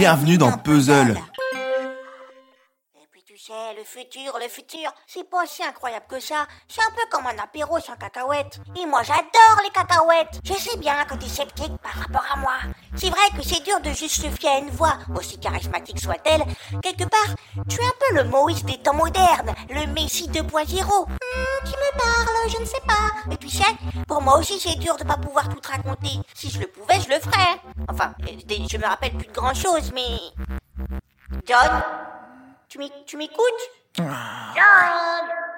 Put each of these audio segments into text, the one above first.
Bienvenue dans Puzzle. Et le futur, le futur, c'est pas si incroyable que ça. C'est un peu comme un apéro sans cacahuètes. Et moi j'adore les cacahuètes. Je sais bien que t'es sceptique par rapport à moi. C'est vrai que c'est dur de juste à une voix, aussi charismatique soit-elle. Quelque part, tu es un peu le Moïse des temps modernes, le Messie 2.0. Hmm, qui me parle, je ne sais pas. Mais tu sais, pour moi aussi c'est dur de pas pouvoir tout te raconter. Si je le pouvais, je le ferais. Enfin, euh, je me rappelle plus de grand chose, mais... John? Tu m'éc- tu m'écoutes? John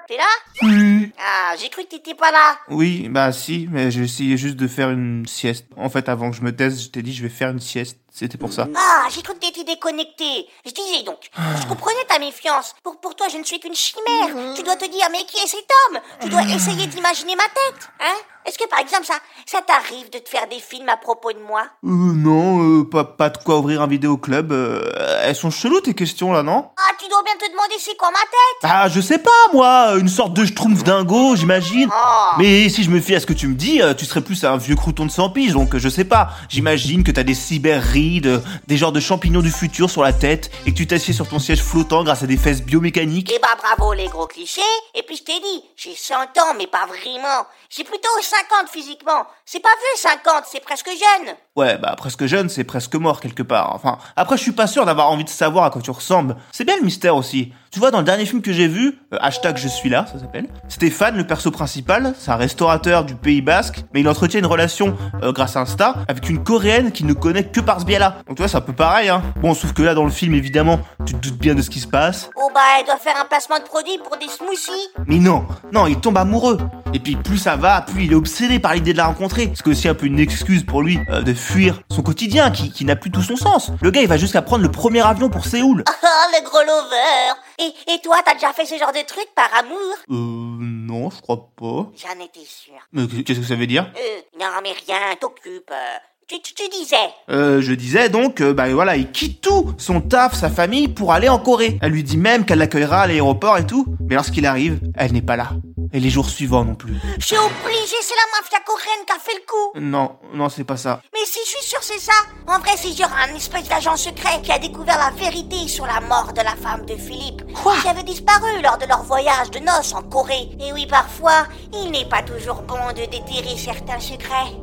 T'es là? Oui. Ah, j'ai cru que t'étais pas là. Oui, bah si, mais j'ai essayé juste de faire une sieste. En fait, avant que je me taise, je t'ai dit je vais faire une sieste. C'était pour ça. Ah, j'ai cru que t'étais déconnecté. Je disais donc, je comprenais ta méfiance. Pour, pour toi, je ne suis qu'une chimère. Tu dois te dire, mais qui est cet homme? Tu dois essayer d'imaginer ma tête, hein? Est-ce que par exemple, ça, ça t'arrive de te faire des films à propos de moi? Euh, non, euh, pas, pas de quoi ouvrir un vidéoclub. Euh, elles sont cheloues tes questions là, non? Ah, tu dois bien te demander c'est quoi ma tête Ah, je sais pas, moi, une sorte de schtroumpf dingo, j'imagine. Oh. Mais si je me fie à ce que tu me dis, euh, tu serais plus un vieux crouton de 100 piges, donc euh, je sais pas. J'imagine que t'as des cyberrides, des genres de champignons du futur sur la tête, et que tu t'assieds sur ton siège flottant grâce à des fesses biomécaniques. Eh bah bravo les gros clichés. Et puis je t'ai dit, j'ai 100 ans, mais pas vraiment. J'ai plutôt 50 physiquement. C'est pas vieux 50, c'est presque jeune. Ouais, bah presque jeune, c'est presque mort quelque part. Enfin, après, je suis pas sûr d'avoir envie de savoir à quoi tu ressembles. C'est bien le mystère aussi. Tu vois, dans le dernier film que j'ai vu, euh, hashtag je suis là, ça s'appelle, Stéphane, le perso principal, c'est un restaurateur du Pays Basque, mais il entretient une relation, euh, grâce à Insta, avec une coréenne qu'il ne connaît que par ce biais-là. Donc tu vois, c'est un peu pareil, hein. Bon, sauf que là, dans le film, évidemment, tu te doutes bien de ce qui se passe. Oh bah elle doit faire un placement de produit pour des smoothies. Mais non, non, il tombe amoureux. Et puis plus ça va, plus il est obsédé par l'idée de la rencontrer. C'est aussi un peu une excuse pour lui euh, de fuir son quotidien qui, qui n'a plus tout son sens. Le gars, il va jusqu'à prendre le premier avion pour Séoul. Oh, le gros lover et, et toi, t'as déjà fait ce genre de truc par amour? Euh, non, je crois pas. J'en étais sûr. Mais qu'est-ce que ça veut dire? Euh, non mais rien, t'occupe. euh. Tu, tu, tu disais. Euh, je disais donc, euh, bah voilà, il quitte tout, son taf, sa famille, pour aller en Corée. Elle lui dit même qu'elle l'accueillera à l'aéroport et tout. Mais lorsqu'il arrive, elle n'est pas là. Et les jours suivants non plus. Je suis obligé, c'est la mafia coréenne qui a fait le coup. Non, non, c'est pas ça. Mais si je suis sûr c'est ça. En vrai, c'est genre un espèce d'agent secret qui a découvert la vérité sur la mort de la femme de Philippe. Quoi Qui avait disparu lors de leur voyage de noces en Corée. Et oui, parfois, il n'est pas toujours bon de déterrer certains secrets.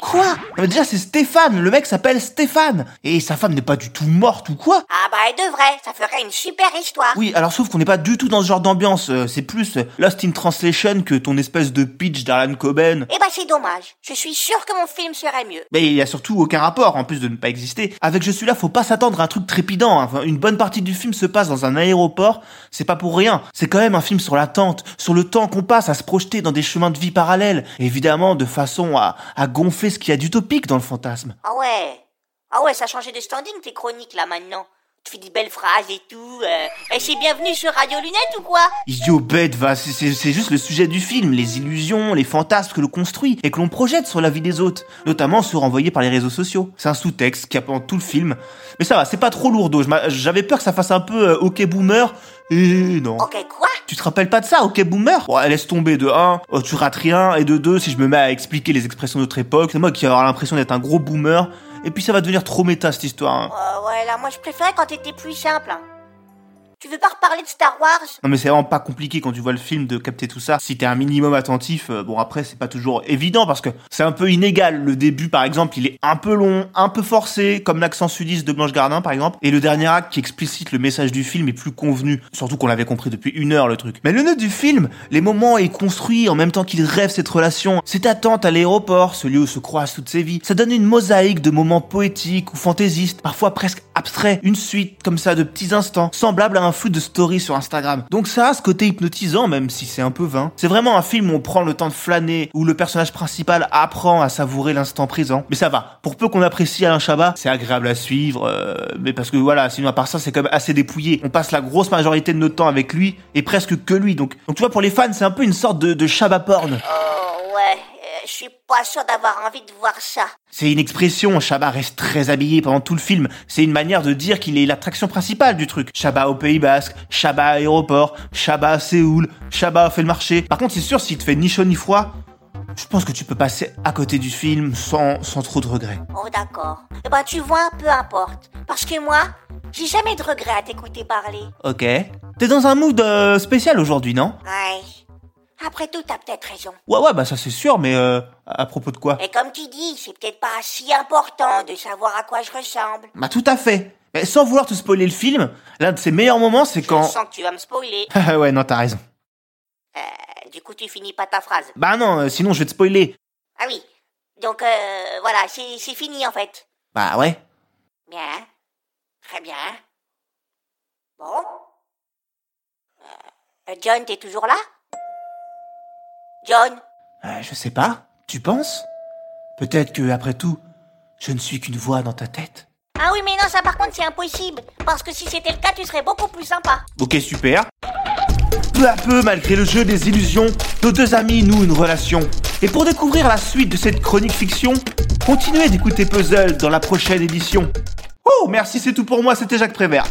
Quoi Non, mais déjà, c'est Stéphane. Le mec s'appelle Stéphane. Et sa femme n'est pas du tout morte ou quoi Ah bah elle devrait, ça ferait une super histoire. Oui, alors sauf qu'on n'est pas du tout dans ce genre d'ambiance. euh, C'est plus euh, Lost in Translation que ton espèce de pitch d'Arlan Coben. Eh bah c'est dommage. Je suis sûr que mon film serait mieux. Mais il y a surtout aucun rapport, en plus de ne pas exister. Avec Je suis là, faut pas s'attendre à un truc trépidant. hein. Enfin, une bonne partie du film se passe dans un aéroport. C'est pas pour rien. C'est quand même un film sur l'attente, sur le temps qu'on passe à se projeter dans des chemins de vie parallèles. Évidemment, de façon à, à gonfler ce qu'il y a d'utopique dans le fantasme. Ah ouais. Ah ouais, ça a changé de standing tes chroniques là maintenant. Tu fais des belles phrases et tout. Euh... Et c'est bienvenu sur Radio Lunette ou quoi? Idiot bête, va, c'est- juste le sujet du film, les illusions, les fantasmes que l'on construit et que l'on projette sur la vie des autres, notamment ceux renvoyés par les réseaux sociaux. C'est un sous-texte qui pendant tout le film. Mais ça va, c'est pas trop lourdeau. J'avais peur que ça fasse un peu euh, OK Boomer, et non. Ok, quoi? Tu te rappelles pas de ça, OK Boomer? Bon, laisse tomber de 1, oh, tu rates rien, et de 2, si je me mets à expliquer les expressions de notre époque, c'est moi qui vais avoir l'impression d'être un gros boomer, et puis ça va devenir trop méta cette histoire. hein. Euh, ouais, là, moi je préférais quand t'étais plus simple. Tu veux pas reparler de Star Wars? Non mais c'est vraiment pas compliqué quand tu vois le film de capter tout ça. Si t'es un minimum attentif, euh, bon après c'est pas toujours évident parce que c'est un peu inégal. Le début par exemple il est un peu long, un peu forcé, comme l'accent sudiste de Blanche Gardin par exemple. Et le dernier acte qui explicite le message du film est plus convenu. Surtout qu'on l'avait compris depuis une heure le truc. Mais le nœud du film, les moments est construit en même temps qu'il rêve cette relation. Cette attente à l'aéroport, ce lieu où se croisent toutes ses vies. Ça donne une mosaïque de moments poétiques ou fantaisistes, parfois presque abstraits. Une suite comme ça de petits instants, semblables à un flux de stories sur Instagram. Donc ça a ce côté hypnotisant même si c'est un peu vain. C'est vraiment un film où on prend le temps de flâner, où le personnage principal apprend à savourer l'instant présent. Mais ça va. Pour peu qu'on apprécie Alain Chabat, c'est agréable à suivre. euh, mais parce que voilà, sinon à part ça, c'est quand même assez dépouillé. On passe la grosse majorité de notre temps avec lui et presque que lui. Donc, donc tu vois, pour les fans, c'est un peu une sorte de, de Chabat porn. Oh, ouais, je suis pas sûr d'avoir envie de voir ça. C'est une expression, Chabat reste très habillé pendant tout le film. C'est une manière de dire qu'il est l'attraction principale du truc. Chabat au Pays Basque, Chabat à aéroport, Chabat à Séoul, Chabat fait le marché. Par contre, c'est sûr, s'il te fait ni chaud ni froid, je pense que tu peux passer à côté du film sans, sans trop de regrets. Oh d'accord. Eh ben tu vois, peu importe. Parce que moi, j'ai jamais de regret à t'écouter parler. Ok. T'es dans un mood euh, spécial aujourd'hui, non? Ouais. Après tout, t'as peut-être raison. Ouais, ouais, bah ça c'est sûr, mais euh, à propos de quoi? Et comme tu dis, c'est peut-être pas si important de savoir à quoi je ressemble. Bah tout à fait. Mais sans vouloir te spoiler le film, l'un de ses meilleurs moments, c'est Je quand... sens que tu vas me spoiler. ouais, non, t'as raison. Euh, du coup, tu finis pas ta phrase. Bah non, euh, sinon je vais te spoiler. Ah oui. Donc, euh, voilà, c'est c'est fini en fait. Bah ouais. Bien. Très bien. Bon. Euh, John, t'es toujours là? John? Euh, je sais pas. Tu penses? Peut-être que, après tout, je ne suis qu'une voix dans ta tête. Ah oui, mais non, ça par contre, c'est impossible. Parce que si c'était le cas, tu serais beaucoup plus sympa. Ok, super. Peu à peu, malgré le jeu des illusions, nos deux amis nouent une relation. Et pour découvrir la suite de cette chronique fiction, continuez d'écouter Puzzle dans la prochaine édition. Oh, merci, c'est tout pour moi, c'était Jacques Prévert.